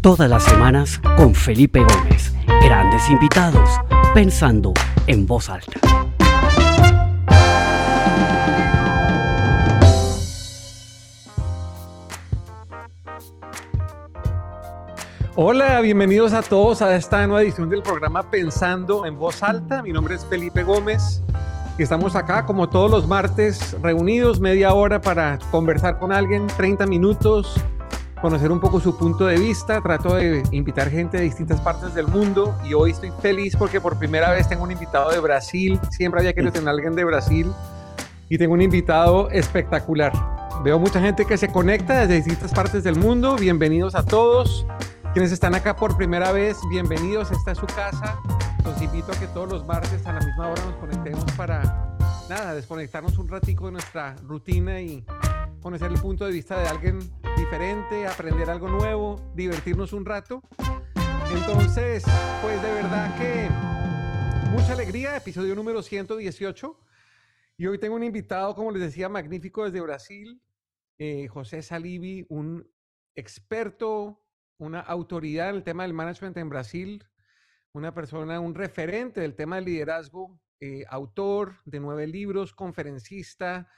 Todas las semanas con Felipe Gómez. Grandes invitados, pensando en voz alta. Hola, bienvenidos a todos a esta nueva edición del programa Pensando en Voz Alta. Mi nombre es Felipe Gómez y estamos acá como todos los martes reunidos media hora para conversar con alguien, 30 minutos, conocer un poco su punto de vista. Trato de invitar gente de distintas partes del mundo y hoy estoy feliz porque por primera vez tengo un invitado de Brasil. Siempre había querido tener a alguien de Brasil y tengo un invitado espectacular. Veo mucha gente que se conecta desde distintas partes del mundo. Bienvenidos a todos. Quienes están acá por primera vez, bienvenidos. Esta es su casa. Los invito a que todos los martes a la misma hora nos conectemos para, nada, desconectarnos un ratico de nuestra rutina y conocer el punto de vista de alguien diferente, aprender algo nuevo, divertirnos un rato. Entonces, pues de verdad que mucha alegría, episodio número 118. Y hoy tengo un invitado, como les decía, magnífico desde Brasil, eh, José Salibi, un experto una autoridad en el tema del management en Brasil, una persona, un referente del tema del liderazgo, eh, autor de nueve libros, conferencista,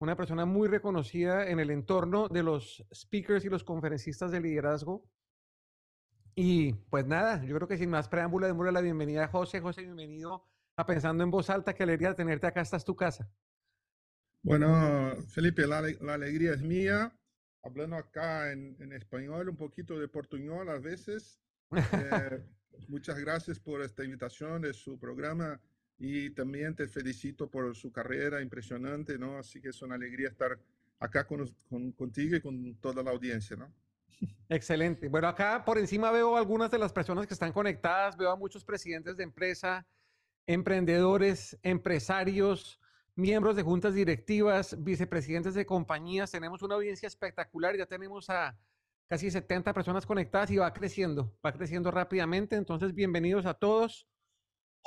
una persona muy reconocida en el entorno de los speakers y los conferencistas de liderazgo. Y pues nada, yo creo que sin más preámbulo, démosle la bienvenida a José. José, bienvenido a Pensando en Voz Alta. Qué alegría tenerte acá. Esta es tu casa. Bueno, Felipe, la alegría es mía hablando acá en, español, un poquito de portuñol a veces. Eh, muchas gracias por esta invitación de su programa y también te felicito por su carrera impresionante, ¿no? Así que es una alegría estar acá con, contigo y con toda la audiencia, ¿no? Excelente. Bueno, acá por encima veo algunas de las personas que están conectadas, veo a muchos presidentes de empresa, emprendedores, empresarios, miembros de juntas directivas, vicepresidentes de compañías. Tenemos una audiencia espectacular, ya tenemos a casi 70 personas conectadas y va creciendo, va creciendo rápidamente. Entonces, bienvenidos a todos.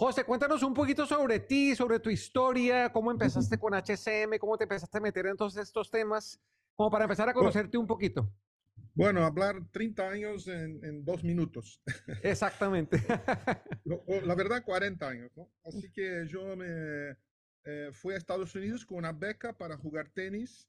José, cuéntanos un poquito sobre ti, sobre tu historia, cómo empezaste con HCM, cómo te empezaste a meter en todos estos temas, como para empezar a conocerte un poquito. Bueno, hablar 30 años en, dos minutos. Exactamente. La verdad, 40 años, ¿no? Así que yo me, eh, fui a Estados Unidos con una beca para jugar tenis.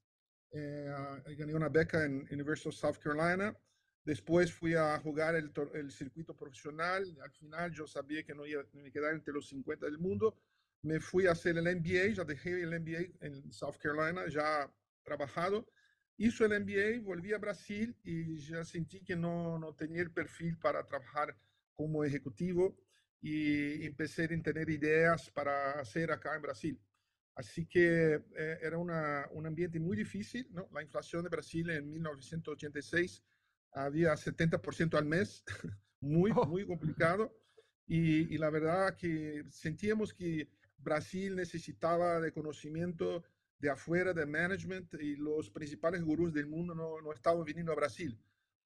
Eh, gané una beca en University of South Carolina. Después fui a jugar el, el, circuito profesional. Al final yo sabía que no iba a quedar entre los 50 del mundo. Me fui a hacer el MBA, ya dejé el MBA en South Carolina, ya trabajado. Hizo el MBA, volví a Brasil y ya sentí que no, no tenía el perfil para trabajar como ejecutivo y empecé a tener ideas para hacer acá en Brasil. Así que eh, era una, un ambiente muy difícil, ¿no? La inflación de Brasil en 1986 había 70% al mes, muy, oh. muy complicado. Y, y, la verdad que sentíamos que Brasil necesitaba de conocimiento de afuera, de management, y los principales gurús del mundo no, no estaban viniendo a Brasil.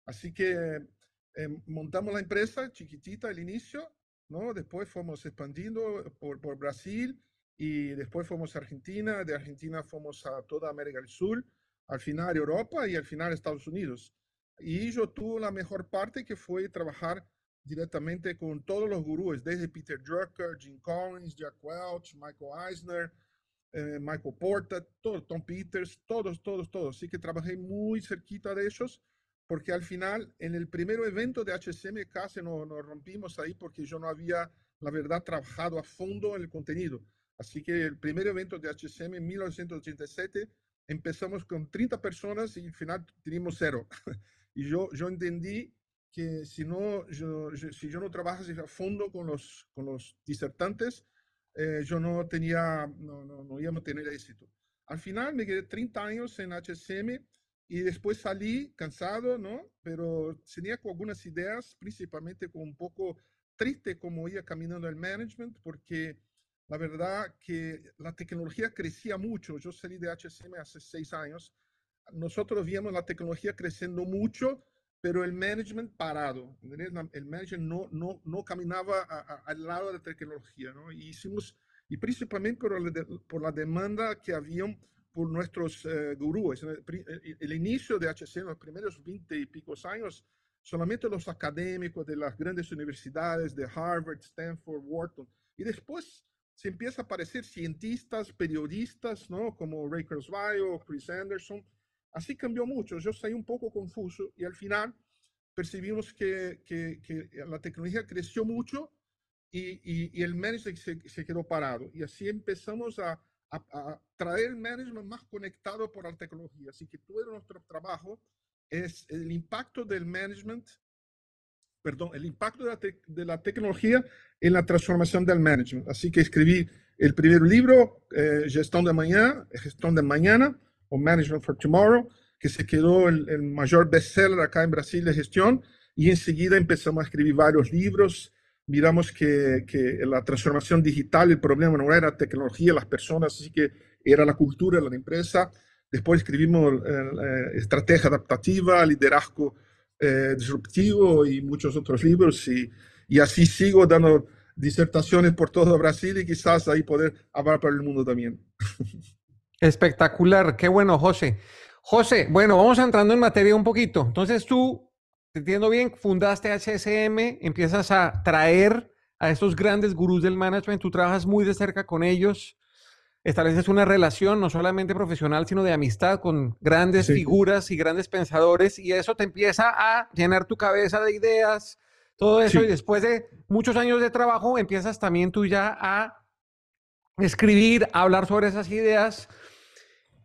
Así que eh, montamos la empresa chiquitita al inicio ¿no? Después fuimos expandiendo por, por Brasil y después fuimos a Argentina, de Argentina fuimos a toda América del Sur, al final Europa y al final Estados Unidos. Y yo tuve la mejor parte que fue trabajar directamente con todos los gurús, desde Peter Drucker, Jim Collins, Jack Welch, Michael Eisner, eh, Michael Porta, todo, Tom Peters, todos, todos, todos. Así que trabajé muy cerquita de ellos porque al final, en el primer evento de HCM casi nos, nos rompimos ahí porque yo no había, la verdad, trabajado a fondo en el contenido. Así que el primer evento de HCM en 1987 empezamos con 30 personas y al final teníamos cero. y yo, yo entendí que si, no, yo, si yo no trabajase a fondo con los, con los disertantes, eh, yo no tenía, no, no, no íbamos a tener éxito. Al final me quedé 30 años en HCM y después salí cansado, ¿no? Pero tenía algunas ideas, principalmente con un poco triste como iba caminando el management, porque la verdad que la tecnología crecía mucho. Yo salí de HCM hace seis años. Nosotros vimos la tecnología creciendo mucho, pero el management parado. El management no, no, no caminaba al lado de la tecnología, ¿no? Y hicimos, y principalmente por la, por la demanda que había por nuestros eh, gurúes. El, el, inicio de HC, en los primeros 20 y pico años, solamente los académicos de las grandes universidades de Harvard, Stanford, Wharton. Y después se empieza a aparecer cientistas, periodistas, ¿no? Como Ray Kurzweil, Chris Anderson. Así cambió mucho. Yo salí un poco confuso y al final percibimos que, la tecnología creció mucho y, el management se, quedó parado. Y así empezamos a, traer el management más conectado por la tecnología. Así que todo nuestro trabajo es el impacto del management, perdón, el impacto de la, de la tecnología en la transformación del management. Así que escribí el primer libro, eh, Gestión de Mañana, Gestión de Mañana, o Management for Tomorrow, que se quedó el, el mayor bestseller acá en Brasil de gestión, y enseguida empezamos a escribir varios libros. Miramos que, que la transformación digital, el problema no era tecnología, las personas, así que era la cultura la empresa. Después escribimos eh, eh, Estrategia Adaptativa, Liderazgo eh, Disruptivo y muchos otros libros. Y, y así sigo dando disertaciones por todo Brasil y quizás ahí poder hablar para el mundo también. Espectacular, qué bueno, José. José, bueno, vamos entrando en materia un poquito. Entonces tú, te entiendo bien, fundaste HSM, empiezas a traer a estos grandes gurús del management, tú trabajas muy de cerca con ellos, estableces una relación no solamente profesional, sino de amistad con grandes sí. figuras y grandes pensadores, y eso te empieza a llenar tu cabeza de ideas, todo eso, sí. y después de muchos años de trabajo, empiezas también tú ya a escribir, a hablar sobre esas ideas,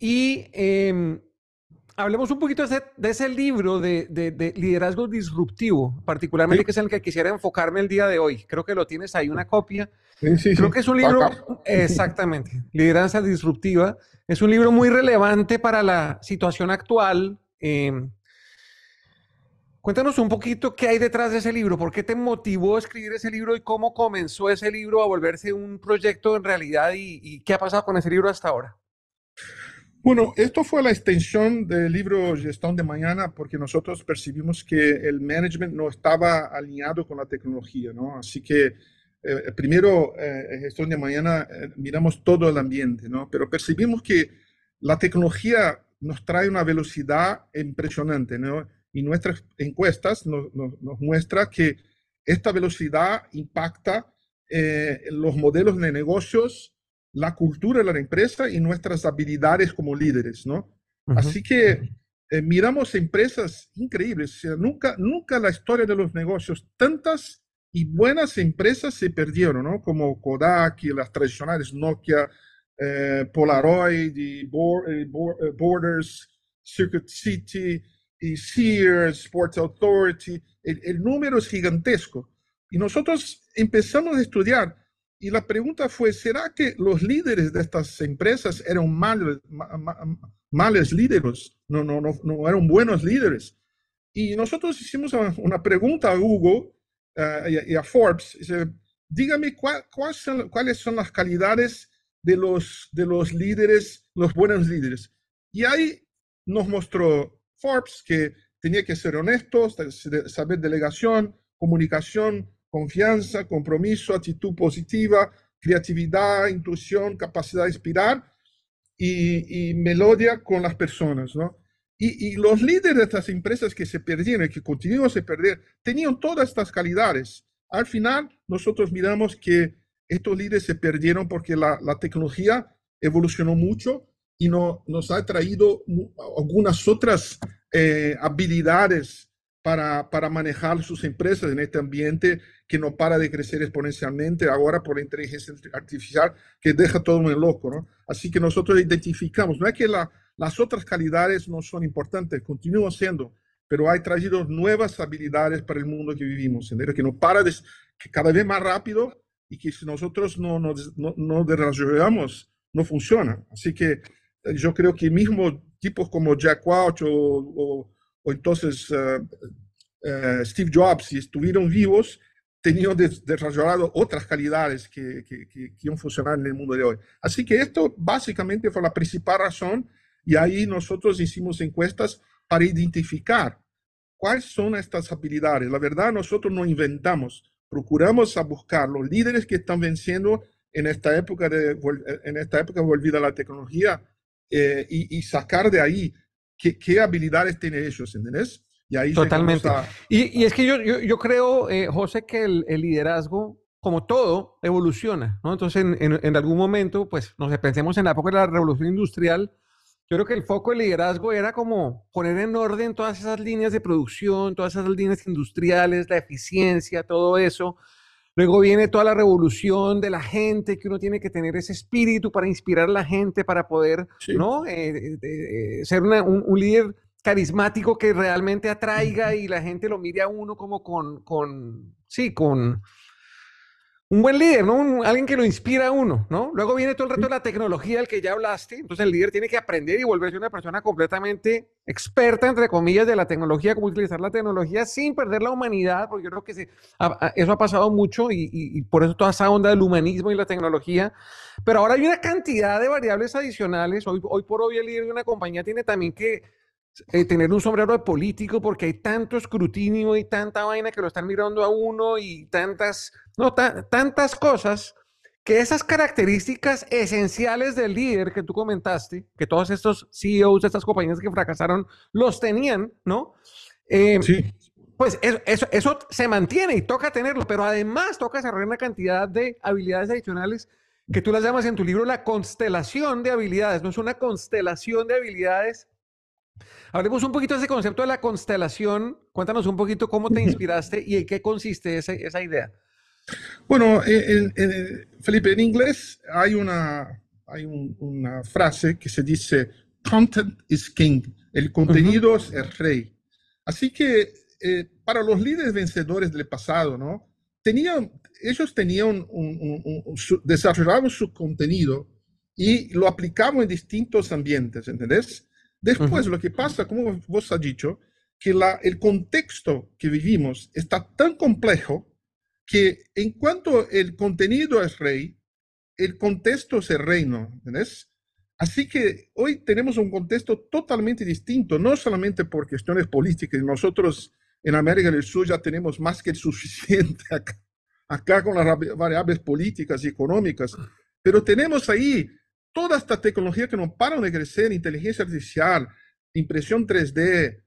y... Eh, hablemos un poquito de ese, de ese libro de, de, de, liderazgo disruptivo, particularmente sí. que es en el que quisiera enfocarme el día de hoy. Creo que lo tienes ahí, una copia. Sí, sí, Creo que es un libro, Acá. exactamente, Lideranza Disruptiva. Es un libro muy relevante para la situación actual. Eh, cuéntanos un poquito qué hay detrás de ese libro, por qué te motivó a escribir ese libro y cómo comenzó ese libro a volverse un proyecto en realidad y, y qué ha pasado con ese libro hasta ahora. Bueno, esto fue la extensión del libro Gestión de Mañana porque nosotros percibimos que el management no estaba alineado con la tecnología, ¿no? Así que eh, primero, eh, Gestión de Mañana, eh, miramos todo el ambiente, ¿no? Pero percibimos que la tecnología nos trae una velocidad impresionante, ¿no? Y nuestras encuestas nos, nos, nos muestra que esta velocidad impacta eh, los modelos de negocios la cultura de la empresa y nuestras habilidades como líderes, ¿no? Uh -huh. Así que eh, miramos empresas increíbles. O sea, nunca, nunca la historia de los negocios, tantas y buenas empresas se perdieron, ¿no? Como Kodak y las tradicionales Nokia, eh, Polaroid y eh, eh, Borders, Circuit City y Sears, Sports Authority. El, el número es gigantesco. Y nosotros empezamos a estudiar y la pregunta fue, ¿será que los líderes de estas empresas eran mal, mal, males líderes? No, no, no, no eran buenos líderes. Y nosotros hicimos una pregunta a Google uh, y, a, Forbes. Dice, dígame son, cuáles son las calidades de los, de los líderes, los buenos líderes. Y ahí nos mostró Forbes que tenía que ser honesto, saber delegación, comunicación, confianza, compromiso, actitud positiva, creatividad, intuición, capacidad de inspirar y, y melodía con las personas, ¿no? Y, y, los líderes de estas empresas que se perdieron y que continúan a perder, tenían todas estas calidades. Al final, nosotros miramos que estos líderes se perdieron porque la, la tecnología evolucionó mucho y no, nos ha traído algunas otras eh, habilidades para, para manejar sus empresas en este ambiente que no para de crecer exponencialmente ahora por la inteligencia artificial que deja todo muy loco, ¿no? Así que nosotros identificamos, no es que la, las otras calidades no son importantes, continúan siendo, pero hay traído nuevas habilidades para el mundo que vivimos, ¿entendés? que no para de, que cada vez más rápido y que si nosotros no nos no, no desarrollamos, no funciona. Así que eh, yo creo que mismo tipos como Jack Welch o, o o entonces uh, uh, Steve Jobs, si estuvieron vivos, tenían desarrollado otras calidades que, que, que, iban a funcionar en el mundo de hoy. Así que esto básicamente fue la principal razón y ahí nosotros hicimos encuestas para identificar cuáles son estas habilidades. La verdad, nosotros no inventamos, procuramos a buscar los líderes que están venciendo en esta época, de, en esta época volvida a la tecnología eh, y sacar de ahí qué, qué habilidades tienen ellos, ¿entendés? Y ahí Totalmente. Y, y, es que yo, yo, yo creo, eh, José, que el, el, liderazgo, como todo, evoluciona, ¿no? Entonces, en, en, en, algún momento, pues, nos pensemos en la época de la revolución industrial, yo creo que el foco del liderazgo era como poner en orden todas esas líneas de producción, todas esas líneas industriales, la eficiencia, todo eso. Luego viene toda la revolución de la gente, que uno tiene que tener ese espíritu para inspirar a la gente, para poder sí. ¿no? Eh, eh, ser una, un, un, líder carismático que realmente atraiga y la gente lo mire a uno como con, con sí, con, un buen líder, ¿no? Un, alguien que lo inspira a uno, ¿no? Luego viene todo el reto de la tecnología del que ya hablaste. Entonces el líder tiene que aprender y volverse una persona completamente experta, entre comillas, de la tecnología, cómo utilizar la tecnología sin perder la humanidad, porque yo creo que se, a, a, eso ha pasado mucho y, y, y, por eso toda esa onda del humanismo y la tecnología. Pero ahora hay una cantidad de variables adicionales. Hoy, hoy por hoy el líder de una compañía tiene también que eh, tener un sombrero de político porque hay tanto escrutinio y tanta vaina que lo están mirando a uno y tantas, no, tantas cosas que esas características esenciales del líder que tú comentaste, que todos estos CEOs de estas compañías que fracasaron los tenían, ¿no? Eh, sí. Pues eso, eso, eso, se mantiene y toca tenerlo, pero además toca desarrollar una cantidad de habilidades adicionales que tú las llamas en tu libro la constelación de habilidades, no es una constelación de habilidades Hablemos un poquito de ese concepto de la constelación. Cuéntanos un poquito cómo te inspiraste y en qué consiste esa, esa idea. Bueno, en, en, Felipe, en inglés hay una, hay un, una frase que se dice, content is king, el contenido uh -huh. es rey. Así que eh, para los líderes vencedores del pasado, ¿no? Tenían, ellos tenían un, un, un su, desarrollaban su contenido y lo aplicaban en distintos ambientes, ¿entendés? Después, uh -huh. lo que pasa, como vos has dicho, que la, el contexto que vivimos está tan complejo que en cuanto el contenido es rey, el contexto es el reino, ¿entendés? Así que hoy tenemos un contexto totalmente distinto, no solamente por cuestiones políticas, nosotros en América del Sur ya tenemos más que suficiente acá, acá con las variables políticas y económicas, pero tenemos ahí toda esta tecnología que no paran de crecer, inteligencia artificial, impresión 3D,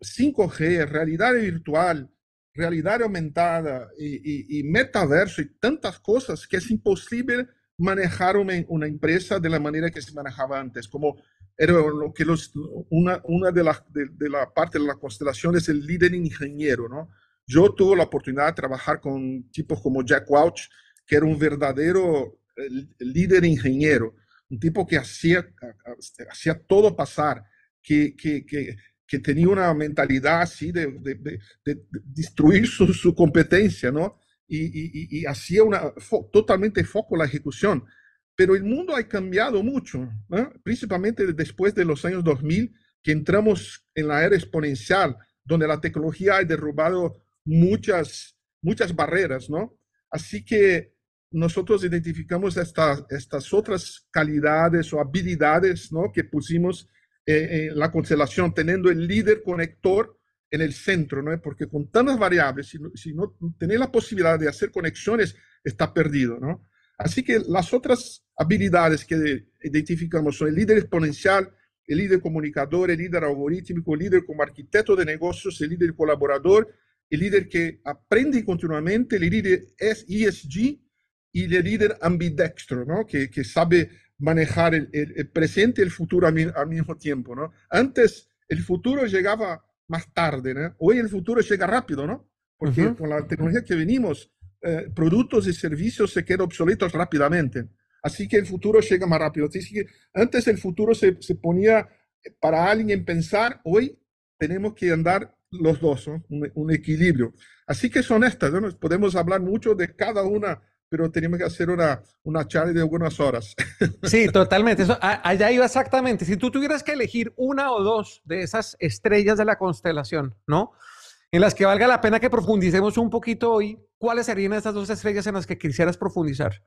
5G, realidad virtual, realidad aumentada y, y, y, metaverso y tantas cosas que es imposible manejar una, una, empresa de la manera que se manejaba antes, como era lo que los, una, una de las de, de, la parte de la constelación es el líder ingeniero, ¿no? Yo tuve la oportunidad de trabajar con tipos como Jack Welch, que era un verdadero líder ingeniero un tipo que hacía, hacía todo pasar, que, que, que, que tenía una mentalidad así de, de, de, de destruir su, su, competencia, ¿no? Y, y, y hacía una, totalmente foco la ejecución. Pero el mundo ha cambiado mucho, ¿no? principalmente después de los años 2000, que entramos en la era exponencial, donde la tecnología ha derrubado muchas, muchas barreras, ¿no? Así que nosotros identificamos esta, estas otras calidades o habilidades ¿no? que pusimos eh, en la constelación, teniendo el líder conector en el centro, ¿no? porque con tantas variables, si si no tenés la posibilidad de hacer conexiones, está perdido. ¿no? Así que las otras habilidades que identificamos son el líder exponencial, el líder comunicador, el líder algorítmico, el líder como arquitecto de negocios, el líder colaborador, el líder que aprende continuamente, el líder ESG, y el líder ambidextro, ¿no? que, que sabe manejar el, el, el, presente y el futuro al, al, mismo tiempo. ¿no? Antes el futuro llegaba más tarde, ¿no? hoy el futuro llega rápido, ¿no? porque uh -huh. con la tecnología que venimos, eh, productos y servicios se quedan obsoletos rápidamente. Así que el futuro llega más rápido. Así que antes el futuro se, se ponía para alguien pensar, hoy tenemos que andar los dos, ¿no? un, un, equilibrio. Así que son estas, ¿no? podemos hablar mucho de cada una pero teníamos que hacer una, una charla de algunas horas. Sí, totalmente. Eso, allá iba exactamente. Si tú tuvieras que elegir una o dos de esas estrellas de la constelación, ¿no? En las que valga la pena que profundicemos un poquito hoy, ¿cuáles serían esas dos estrellas en las que quisieras profundizar?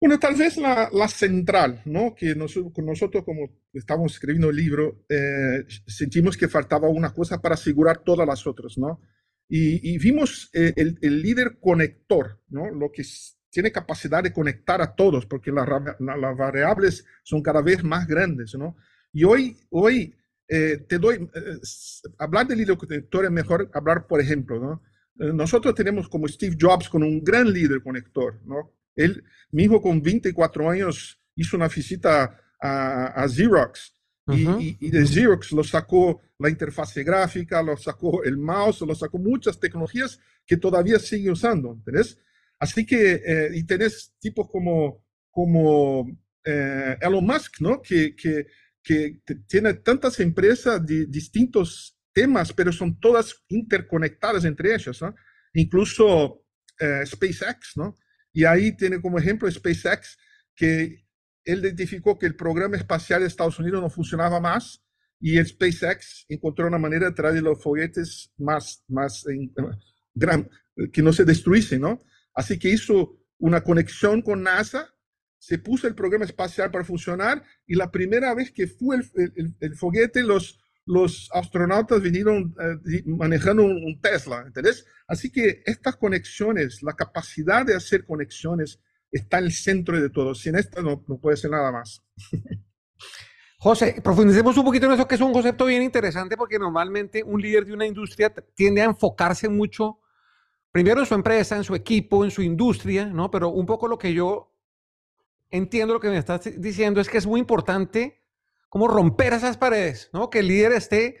Bueno, tal vez la, la central, ¿no? Que nosotros, nosotros, como estamos escribiendo el libro, eh, sentimos que faltaba una cosa para asegurar todas las otras, ¿no? Y, y vimos eh, el, el, líder conector, ¿no? Lo que tiene capacidad de conectar a todos, porque las, las variables son cada vez más grandes, ¿no? Y hoy, hoy eh, te doy, eh, hablar del hilo conector es mejor hablar, por ejemplo, ¿no? Eh, nosotros tenemos como Steve Jobs con un gran líder conector, ¿no? Él mismo con 24 años hizo una visita a, Xerox y, y, de Xerox lo sacó la interfase gráfica, lo sacó el mouse, lo sacó muchas tecnologías que todavía sigue usando, ¿entendés? Así que, y tenés tipos como, como Elon Musk, ¿no? Que, que que tiene tantas empresas de distintos temas, pero son todas interconectadas entre ellas, ¿no? Incluso eh, SpaceX, ¿no? Y ahí tiene como ejemplo SpaceX, que él identificó que el programa espacial de Estados Unidos no funcionaba más y el SpaceX encontró una manera de traer los foguetes más, más gran, que no se destruyesen, ¿no? Así que hizo una conexión con NASA se puso el programa espacial para funcionar y la primera vez que fue el, el, foguete, los, los astronautas vinieron eh, manejando un, Tesla, ¿entendés? Así que estas conexiones, la capacidad de hacer conexiones está en el centro de todo. Sin esto no, no puede ser nada más. José, profundicemos un poquito en eso, que es un concepto bien interesante, porque normalmente un líder de una industria tiende a enfocarse mucho, primero en su empresa, en su equipo, en su industria, ¿no? Pero un poco lo que yo entiendo lo que me estás diciendo, es que es muy importante cómo romper esas paredes, ¿no? Que el líder esté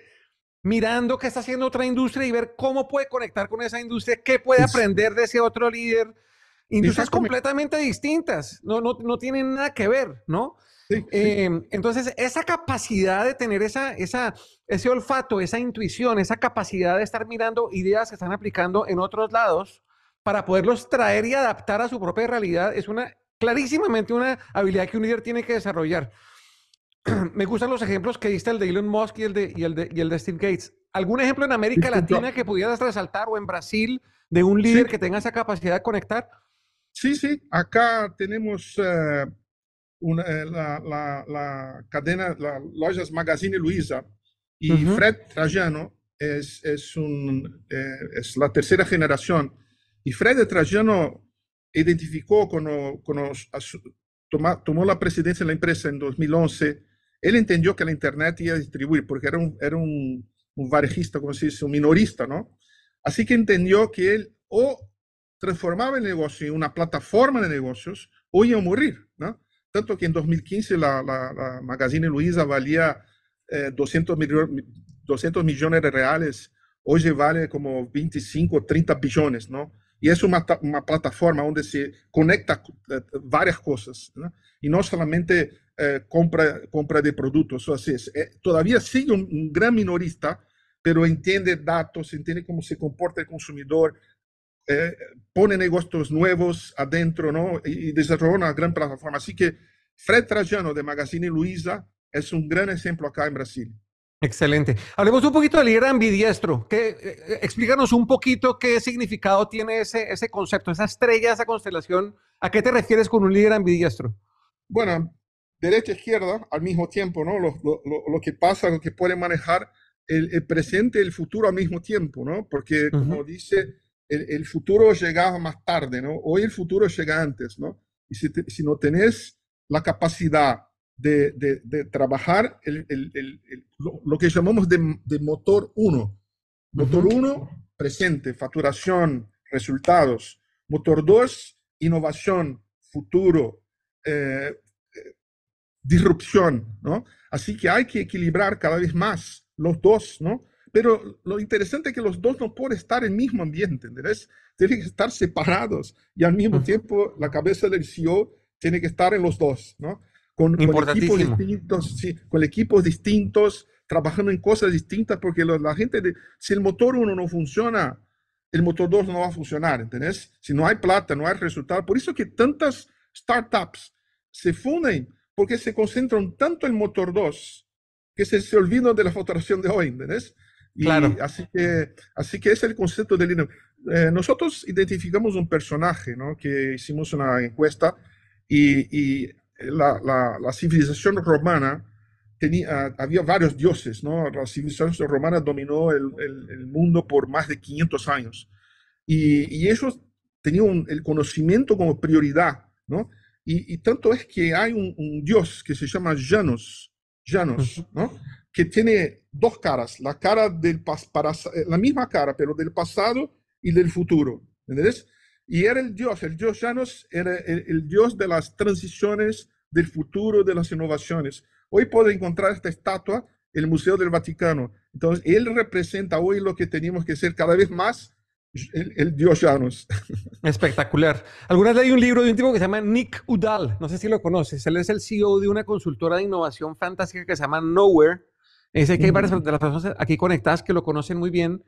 mirando qué está haciendo otra industria y ver cómo puede conectar con esa industria, qué puede aprender de ese otro líder. Industrias completamente distintas, no, no, no tienen nada que ver, ¿no? Eh, entonces, esa capacidad de tener esa, esa, ese olfato, esa intuición, esa capacidad de estar mirando ideas que están aplicando en otros lados para poderlos traer y adaptar a su propia realidad es una clarísimamente una habilidad que un líder tiene que desarrollar. Me gustan los ejemplos que diste el de Elon Musk y el de, y el de, y el de Steve Gates. ¿Algún ejemplo en América Latina que pudieras resaltar o en Brasil de un líder que tenga esa capacidad de conectar? Sí, sí. Acá tenemos eh, una, eh, la, la, la, cadena, las lojas Magazine Luiza y Fred Trajano es, es, un, eh, es la tercera generación. Y Fred Trajano identificó cuando, cuando tomó la presidencia de la empresa en 2011, él entendió que la Internet iba a distribuir, porque era un, era un, un varejista, como se dice, un minorista, ¿no? Así que entendió que él o transformaba el negocio en una plataforma de negocios o iba a morir. Tanto que en 2015 la, la, Magazine Luiza valía 200, millones, 200 millones de reales, hoy vale como 25 o 30 billones, ¿no? Y es una, una plataforma donde se conecta eh, varias cosas, ¿no? y no solamente eh, compra, compra de productos. O así es. Eh, todavía sigue un, gran minorista, pero entiende datos, entiende cómo se comporta el consumidor, pone negocios nuevos adentro ¿no? y, y desarrolla una gran plataforma. Así que Fred Trajano de Magazine Luiza es un gran ejemplo acá en Brasil. Excelente. Hablemos un poquito del líder ambidiestro. ¿Qué, eh, explícanos un poquito qué significado tiene ese, ese concepto, esa estrella, esa constelación. ¿A qué te refieres con un líder ambidiestro? Bueno, derecha e izquierda al mismo tiempo, ¿no? Lo, lo, lo que pasa, lo que puede manejar el, presente y el futuro al mismo tiempo, ¿no? Porque, como dice, el, el, futuro llega más tarde, ¿no? Hoy el futuro llega antes, ¿no? Y si, si no tenés la capacidad de, trabajar el, lo, que llamamos de, motor 1. Motor 1, presente, facturación, resultados. Motor 2, innovación, futuro, eh, eh, disrupción, ¿no? Así que hay que equilibrar cada vez más los dos, ¿no? Pero lo interesante es que los dos no pueden estar en el mismo ambiente, ¿entendés? Tienen que estar separados y al mismo tiempo la cabeza del CEO tiene que estar en los dos, ¿no? con, equipos distintos, sí, con equipos distintos, trabajando en cosas distintas, porque la gente, de, si el motor uno no funciona, el motor 2 no va a funcionar, ¿entendés? Si no hay plata, no hay resultado. Por eso que tantas startups se funden, porque se concentran tanto en motor 2 que se, se olvidan de la facturación de hoy, ¿entendés? Y claro. Así que, así que es el concepto del dinero. Eh, nosotros identificamos un personaje, ¿no? Que hicimos una encuesta y, y la, la, civilización romana tenía, había varios dioses, ¿no? La civilización romana dominó el, el, mundo por más de 500 años. Y, y ellos tenían el conocimiento como prioridad, ¿no? Y, y tanto es que hay un, un, dios que se llama Janus, Janus, ¿no? Que tiene dos caras, la cara del para, eh, la misma cara, pero del pasado y del futuro, ¿entendés? Y era el Dios, el Dios Janus era el, Dios de las transiciones, del futuro, de las innovaciones. Hoy puedo encontrar esta estatua en el Museo del Vaticano. Entonces, él representa hoy lo que tenemos que ser cada vez más el, Dios Janus. Espectacular. Algunas leí un libro de un tipo que se llama Nick Udall, no sé si lo conoces. Él es el CEO de una consultora de innovación fantástica que se llama Nowhere. Dice que hay varias de las personas aquí conectadas que lo conocen muy bien.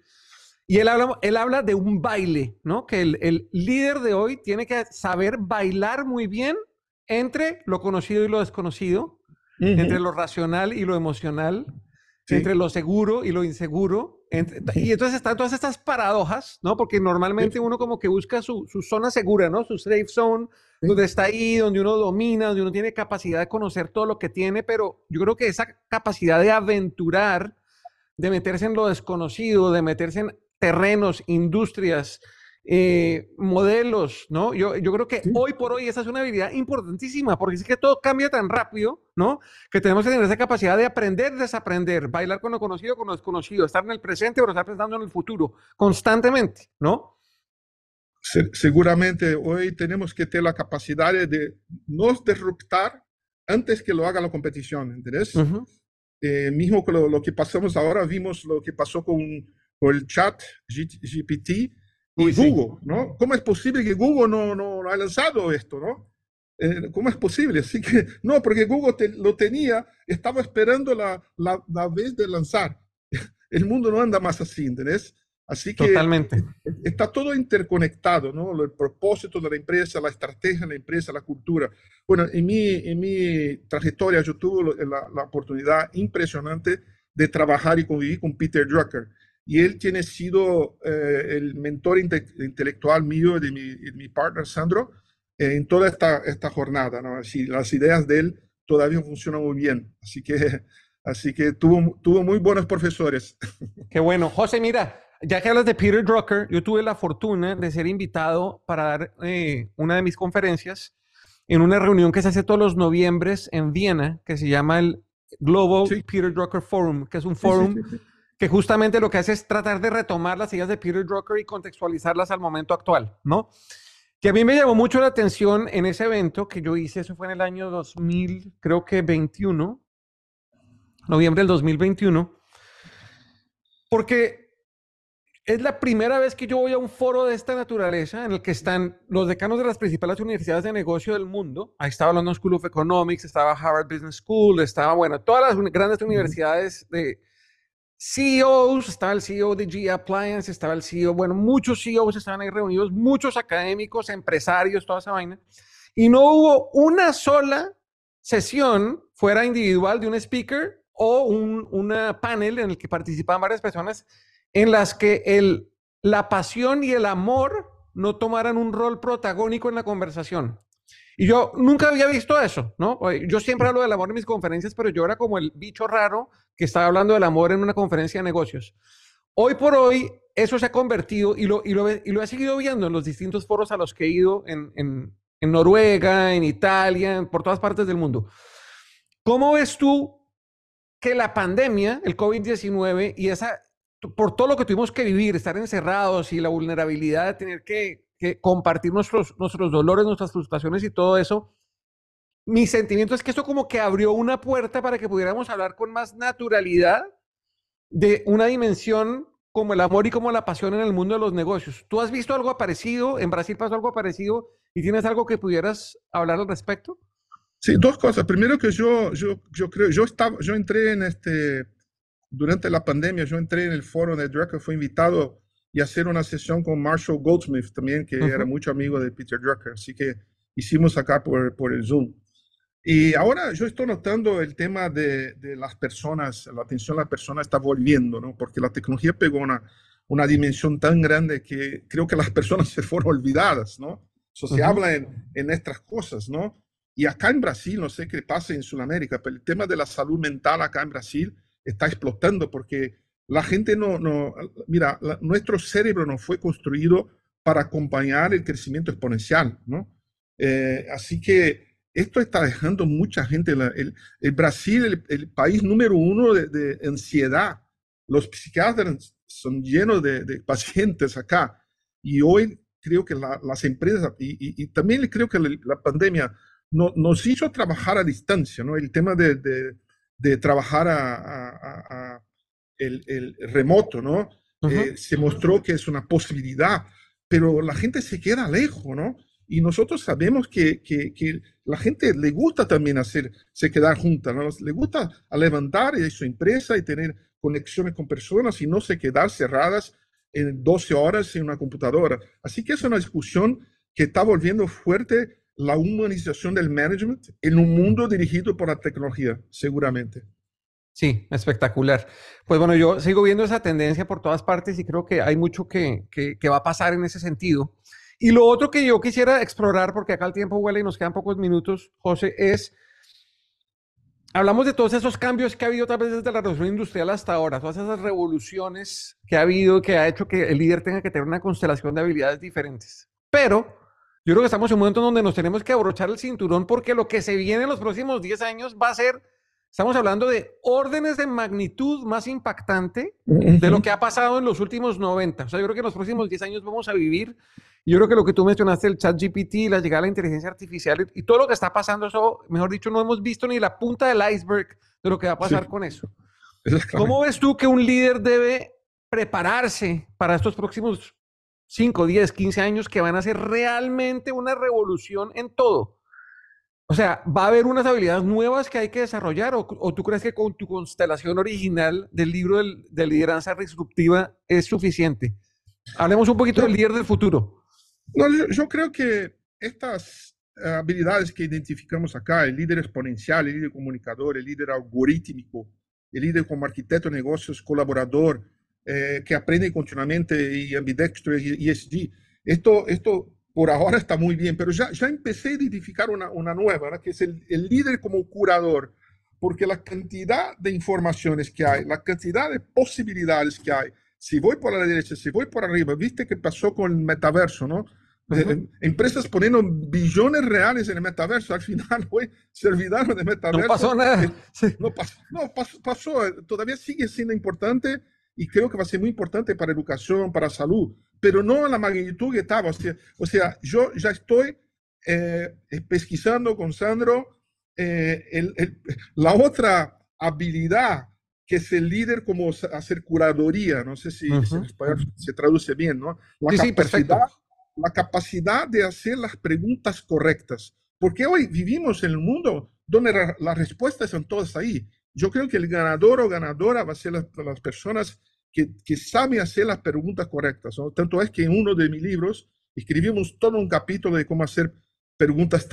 Y él habla, él habla de un baile, ¿no? Que el, el líder de hoy tiene que saber bailar muy bien entre lo conocido y lo desconocido, entre lo racional y lo emocional, entre lo seguro y lo inseguro. y entonces están todas estas paradojas, ¿no? Porque normalmente uno como que busca su, su, zona segura, ¿no? Su safe zone, donde está ahí, donde uno domina, donde uno tiene capacidad de conocer todo lo que tiene, pero yo creo que esa capacidad de aventurar, de meterse en lo desconocido, de meterse en terrenos, industrias, eh, modelos, ¿no? Yo, yo creo que hoy por hoy esa es una habilidad importantísima, porque es que todo cambia tan rápido, ¿no? Que tenemos que tener esa capacidad de aprender, desaprender, bailar con lo conocido, con lo desconocido, estar en el presente, pero estar pensando en el futuro, constantemente, ¿no? Seguramente hoy tenemos que tener la capacidad de nos disruptar antes que lo haga la competición, ¿entendés? Eh, mismo con lo, que pasamos ahora, vimos lo que pasó con, con el chat GPT, y Google, ¿no? ¿Cómo es posible que Google no, no, ha lanzado esto, ¿no? Eh, ¿Cómo es posible? Así que, no, porque Google lo tenía, estaba esperando la, la, la, vez de lanzar. El mundo no anda más así, ¿entendés? Así que Totalmente. está todo interconectado, ¿no? El propósito de la empresa, la estrategia de la empresa, la cultura. Bueno, en mi, en mi trayectoria yo tuve la, la oportunidad impresionante de trabajar y convivir con Peter Drucker y él tiene sido eh, el mentor intelectual mío de mi, mi partner Sandro eh, en toda esta, esta jornada. ¿no? Así, las ideas de él todavía funcionan muy bien, así que, así que tuvo, tuvo muy buenos profesores. Qué bueno. José, mira, ya que hablas de Peter Drucker, yo tuve la fortuna de ser invitado para dar eh, una de mis conferencias en una reunión que se hace todos los noviembres en Viena, que se llama el Global Peter Drucker Forum, que es un forum que justamente lo que hace es tratar de retomar las ideas de Peter Drucker y contextualizarlas al momento actual, ¿no? Que a mí me llamó mucho la atención en ese evento que yo hice, eso fue en el año 2000, creo que 21, noviembre del 2021, porque es la primera vez que yo voy a un foro de esta naturaleza en el que están los decanos de las principales universidades de negocio del mundo. Ahí estaba London School of Economics, estaba Harvard Business School, estaba, bueno, todas las grandes universidades de, CEOs, estaba el CEO de G Appliance, estaba el CEO, bueno, muchos CEOs estaban ahí reunidos, muchos académicos, empresarios, toda esa vaina. Y no hubo una sola sesión fuera individual de un speaker o un una panel en el que participaban varias personas en las que el, la pasión y el amor no tomaran un rol protagónico en la conversación. Y yo nunca había visto eso, ¿no? Yo siempre hablo del amor en mis conferencias, pero yo era como el bicho raro que estaba hablando del amor en una conferencia de negocios. Hoy por hoy, eso se ha convertido y lo, he seguido viendo en los distintos foros a los que he ido en Noruega, en Italia, por todas partes del mundo. ¿Cómo ves tú que la pandemia, el COVID-19 y esa, por todo lo que tuvimos que vivir, estar encerrados y la vulnerabilidad de tener que que compartir nuestros, nuestros dolores, nuestras frustraciones y todo eso. Mi sentimiento es que esto como que abrió una puerta para que pudiéramos hablar con más naturalidad de una dimensión como el amor y como la pasión en el mundo de los negocios. ¿Tú has visto algo parecido? ¿En Brasil pasó algo parecido? ¿Y tienes algo que pudieras hablar al respecto? Sí, dos cosas. Primero que yo, yo, yo creo, yo, estaba, yo entré en este, durante la pandemia, yo entré en el foro de Drucker, fue invitado y hacer una sesión con Marshall Goldsmith también, que era mucho amigo de Peter Drucker. Así que hicimos acá por, por el Zoom. Y ahora yo estoy notando el tema de, de, las personas, la atención a la persona está volviendo, ¿no? Porque la tecnología pegó una, una dimensión tan grande que creo que las personas se fueron olvidadas, ¿no? Eso se habla en, en estas cosas, ¿no? Y acá en Brasil, no sé qué pasa en Sudamérica, pero el tema de la salud mental acá en Brasil está explotando porque la gente no, no mira, nuestro cerebro no fue construido para acompañar el crecimiento exponencial, ¿no? Eh, así que esto está dejando mucha gente. El, el Brasil, el, el, país número uno de, de, ansiedad. Los psiquiatras son llenos de, de, pacientes acá. Y hoy creo que la, las empresas, y, y, y, también creo que la, la pandemia no, nos hizo trabajar a distancia, ¿no? El tema de, de trabajar a, a, a el, el, remoto, ¿no? Uh -huh. eh, se mostró que es una posibilidad, pero la gente se queda lejos, ¿no? Y nosotros sabemos que, que, que, la gente le gusta también hacer, se quedar junta, ¿no? Le gusta levantar su empresa y tener conexiones con personas y no se quedar cerradas en 12 horas en una computadora. Así que es una discusión que está volviendo fuerte la humanización del management en un mundo dirigido por la tecnología, seguramente. Sí, espectacular. Pues bueno, yo sigo viendo esa tendencia por todas partes y creo que hay mucho que, que, va a pasar en ese sentido. Y lo otro que yo quisiera explorar, porque acá el tiempo huele y nos quedan pocos minutos, José, es, hablamos de todos esos cambios que ha habido tal vez desde la revolución industrial hasta ahora, todas esas revoluciones que ha habido, que ha hecho que el líder tenga que tener una constelación de habilidades diferentes. Pero yo creo que estamos en un momento donde nos tenemos que abrochar el cinturón porque lo que se viene en los próximos 10 años va a ser, estamos hablando de órdenes de magnitud más impactante de lo que ha pasado en los últimos 90. O sea, yo creo que en los próximos 10 años vamos a vivir yo creo que lo que tú mencionaste, el chat GPT, la llegada de la inteligencia artificial y todo lo que está pasando, eso, mejor dicho, no hemos visto ni la punta del iceberg de lo que va a pasar sí. con eso. ¿Cómo ves tú que un líder debe prepararse para estos próximos 5, 10, 15 años que van a ser realmente una revolución en todo? O sea, ¿va a haber unas habilidades nuevas que hay que desarrollar o, o tú crees que con tu constelación original del libro del, de lideranza disruptiva es suficiente? Hablemos un poquito del líder del futuro. No, yo, yo, creo que estas habilidades que identificamos acá, el líder exponencial, el líder comunicador, el líder algorítmico, el líder como arquitecto de negocios, colaborador, eh, que aprende continuamente y ambidextro y ESG, esto, esto por ahora está muy bien, pero ya, ya empecé a identificar una, una nueva, ¿no? que es el, el líder como curador, porque la cantidad de informaciones que hay, la cantidad de posibilidades que hay, si voy por la derecha, si voy por arriba, viste qué pasó con el metaverso, ¿no? Uh -huh. empresas poniendo billones reales en el metaverso, al final hoy se olvidaron de metaverso. No pasó nada. Eh, sí. No, pasó, no pasó, pasó, todavía sigue siendo importante y creo que va a ser muy importante para educación, para salud, pero no en la magnitud que estaba. O sea, o sea yo ya estoy eh, pesquisando con Sandro el, el, la otra habilidad que es el líder como hacer curaduría, no sé si, uh -huh. en español se traduce bien, ¿no? La sí, capacidad, sí, la capacidad de hacer las preguntas correctas, porque hoy vivimos en un mundo donde las la respuestas son todas ahí. Yo creo que el ganador o ganadora va a ser las, las personas que, que saben hacer las preguntas correctas. ¿no? Tanto es que en uno de mis libros escribimos todo un capítulo de cómo hacer preguntas,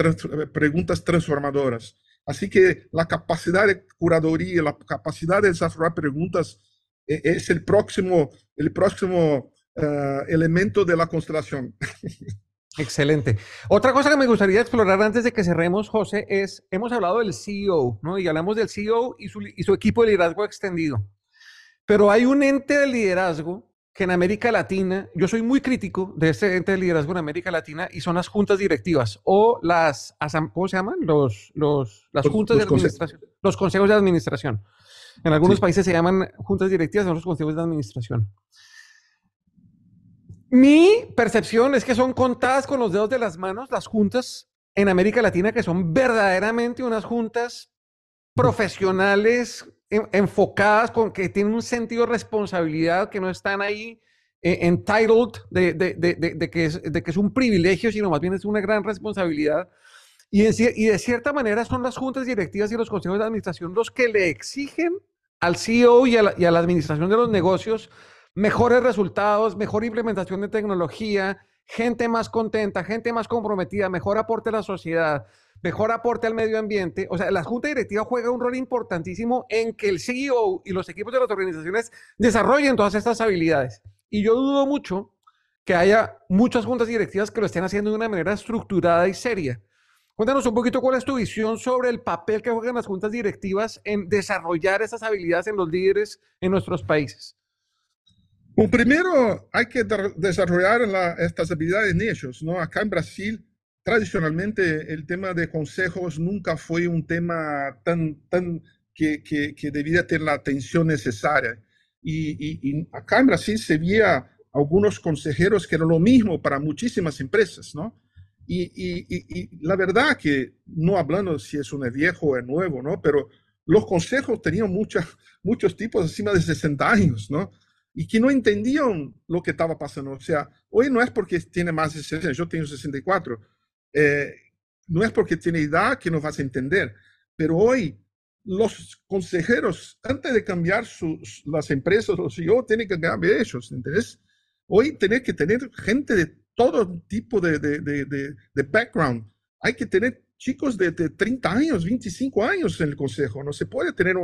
preguntas transformadoras. Así que la capacidad de curaduría, la capacidad de desarrollar preguntas eh, es el próximo, el próximo uh, elemento de la constelación. Excelente. Otra cosa que me gustaría explorar antes de que cerremos, José, es, hemos hablado del CEO, ¿no? Y hablamos del CEO y su, y su equipo de liderazgo extendido. Pero hay un ente de liderazgo que en América Latina, yo soy muy crítico de este ente de liderazgo en América Latina y son las juntas directivas o las, ¿cómo se llaman? Los, los, las los, juntas los de administración, consejos. los consejos de administración. En algunos sí. países se llaman juntas directivas, en otros consejos de administración. Mi percepción es que son contadas con los dedos de las manos las juntas en América Latina que son verdaderamente unas juntas profesionales enfocadas con que tienen un sentido de responsabilidad, que no están ahí eh, entitled de, de, de, que es, de que es un privilegio, sino más bien es una gran responsabilidad. Y, de cierta manera son las juntas directivas y los consejos de administración los que le exigen al CEO y a la administración de los negocios mejores resultados, mejor implementación de tecnología, gente más contenta, gente más comprometida, mejor aporte a la sociedad, mejor aporte al medio ambiente. O sea, la junta directiva juega un rol importantísimo en que el CEO y los equipos de las organizaciones desarrollen todas estas habilidades. Y yo dudo mucho que haya muchas juntas directivas que lo estén haciendo de una manera estructurada y seria. Cuéntanos un poquito cuál es tu visión sobre el papel que juegan las juntas directivas en desarrollar esas habilidades en los líderes en nuestros países. Bueno, primero hay que desarrollar la, estas habilidades en ellos, ¿no? Acá en Brasil tradicionalmente el tema de consejos nunca fue un tema tan, que, debía tener la atención necesaria. Y, y, acá en Brasil se veía algunos consejeros que eran lo mismo para muchísimas empresas, ¿no? Y, y, la verdad que, no hablando si es un viejo o es nuevo, ¿no? Pero los consejos tenían muchos tipos encima de 60 años, ¿no? Y que no entendían lo que estaba pasando. O sea, hoy no es porque tiene más de 60, yo tengo 64, eh, no es porque tiene edad que no vas a entender, pero hoy los consejeros, antes de cambiar sus, las empresas, los CEO, tienen que cambiar ellos, ¿entendés? Hoy tenés que tener gente de todo tipo de, de, de, de background. Hay que tener chicos de, 30 años, 25 años en el consejo. No se puede tener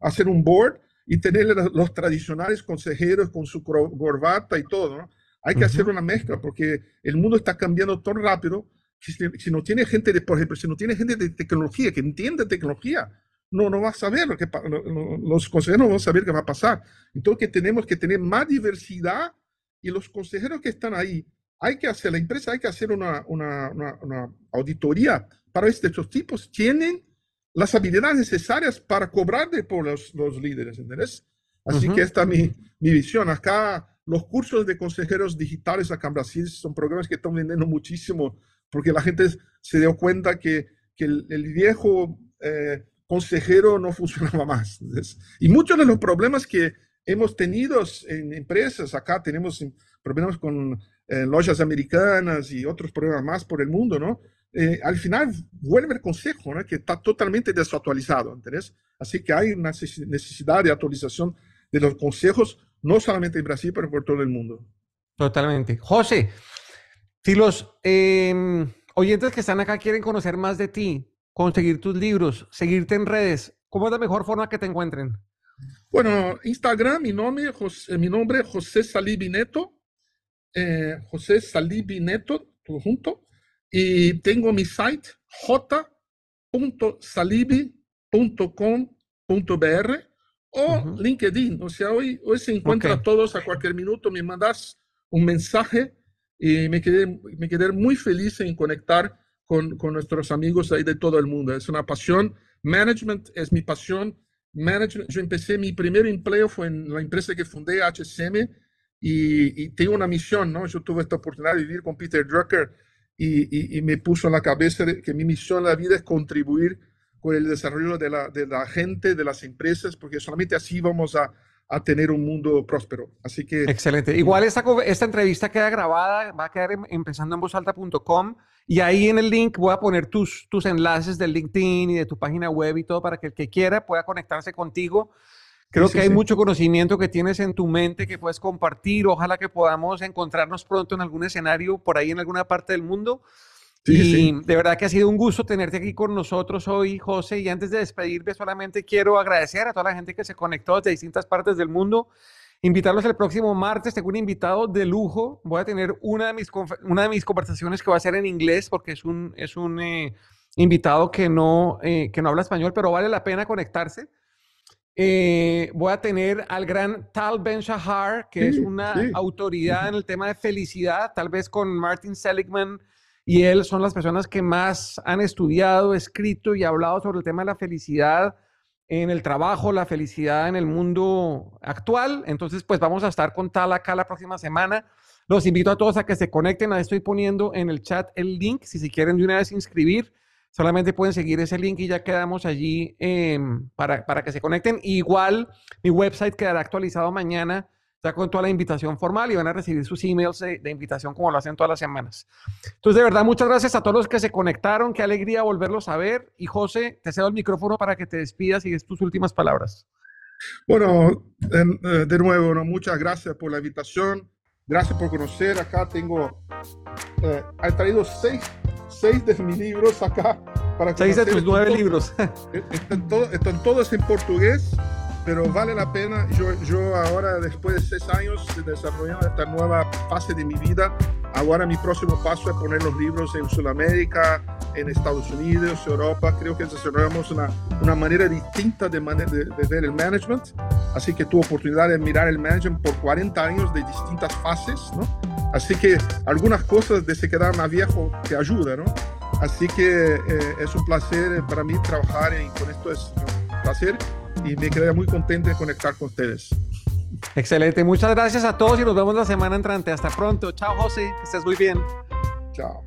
hacer un board y tener los tradicionales consejeros con su corbata y todo. ¿no? Hay que hacer una mezcla porque el mundo está cambiando tan rápido que si, no tiene gente de, por ejemplo, si no tiene gente de tecnología que entiende tecnología, no, no va a saber lo que los consejeros no van a saber qué va a pasar. Entonces que tenemos que tener más diversidad y los consejeros que están ahí, hay que hacer, la empresa hay que hacer una, una, una, auditoría para ver si estos tipos tienen las habilidades necesarias para cobrar de por los, los líderes, ¿entendés? Así que esta es mi, mi visión. Acá los cursos de consejeros digitales acá en Brasil son programas que están vendiendo muchísimo porque la gente se dio cuenta que, que el, el, viejo eh, consejero no funcionaba más. Y muchos de los problemas que hemos tenido en empresas, acá tenemos problemas con eh, lojas americanas y otros problemas más por el mundo, ¿no? Eh, al final vuelve el consejo, ¿no? Que está totalmente desactualizado, ¿entendés? Así que hay una necesidad de actualización de los consejos, no solamente en Brasil, pero por todo el mundo. Totalmente. José, si los em, oyentes que están acá quieren conocer más de ti, conseguir tus libros, seguirte en redes, ¿cómo es la mejor forma que te encuentren? Bueno, Instagram, mi nombre, José, mi nombre es José Salibi Neto, eh, José Salibi Neto, todo junto, y tengo mi site j.salibi.com.br o LinkedIn. O sea, hoy, hoy se encuentra todos a cualquier minuto, me mandas un mensaje y me quedé, me quedé muy feliz en conectar con, con, nuestros amigos ahí de todo el mundo. Es una pasión. Management es mi pasión. Management, yo empecé, mi primer empleo fue en la empresa que fundé, HSM, y, tengo una misión, ¿no? Yo tuve esta oportunidad de vivir con Peter Drucker y, y, me puso en la cabeza que mi misión en la vida es contribuir con el desarrollo de la, de la gente, de las empresas, porque solamente así vamos a, a tener un mundo próspero. Así que... Excelente. Igual esta, esta entrevista queda grabada, va a quedar empezando en vozalta.com y ahí en el link voy a poner tus, tus enlaces del LinkedIn y de tu página web y todo para que el que quiera pueda conectarse contigo. Creo que hay mucho conocimiento que tienes en tu mente que puedes compartir. Ojalá que podamos encontrarnos pronto en algún escenario por ahí en alguna parte del mundo y de verdad que ha sido un gusto tenerte aquí con nosotros hoy, José. Y antes de despedirme, solamente quiero agradecer a toda la gente que se conectó desde distintas partes del mundo. Invitarlos el próximo martes. Tengo un invitado de lujo. Voy a tener una de mis, una de mis conversaciones que va a ser en inglés porque es un, es un eh, invitado que no, eh, que no habla español, pero vale la pena conectarse. Eh, voy a tener al gran Tal Ben Shahar, que es una autoridad en el tema de felicidad, tal vez con Martin Seligman y él son las personas que más han estudiado, escrito y hablado sobre el tema de la felicidad en el trabajo, la felicidad en el mundo actual. Entonces, pues vamos a estar con tal acá la próxima semana. Los invito a todos a que se conecten. Ahí estoy poniendo en el chat el link. Si se quieren de una vez inscribir, solamente pueden seguir ese link y ya quedamos allí em, para, para que se conecten. Igual, mi website quedará actualizado mañana con toda la invitación formal y van a recibir sus emails de, invitación como lo hacen todas las semanas. Entonces, de verdad, muchas gracias a todos los que se conectaron. Qué alegría volverlos a ver. Y José, te cedo el micrófono para que te despidas y des tus últimas palabras. Bueno, eh, de nuevo, muchas gracias por la invitación. Gracias por conocer. Acá tengo, eh, he traído seis, seis de mis libros acá. Para seis de tus nueve libros. Están, están todos en portugués pero vale la pena. Yo, yo ahora, después de seis años desarrollando esta nueva fase de mi vida, ahora mi próximo paso es poner los libros en Sudamérica, en Estados Unidos, Europa. Creo que desarrollamos una, una manera distinta de, de, de, ver el management. Así que tuve oportunidad de mirar el management por 40 años de distintas fases, ¿no? Así que algunas cosas de se quedar más viejo te ayudan, ¿no? Así que eh, es un placer para mí trabajar y con esto es un placer y me quedé muy contento de conectar con ustedes. Excelente, muchas gracias a todos y nos vemos la semana entrante. Hasta pronto. Chao José, que estés muy bien. Chao.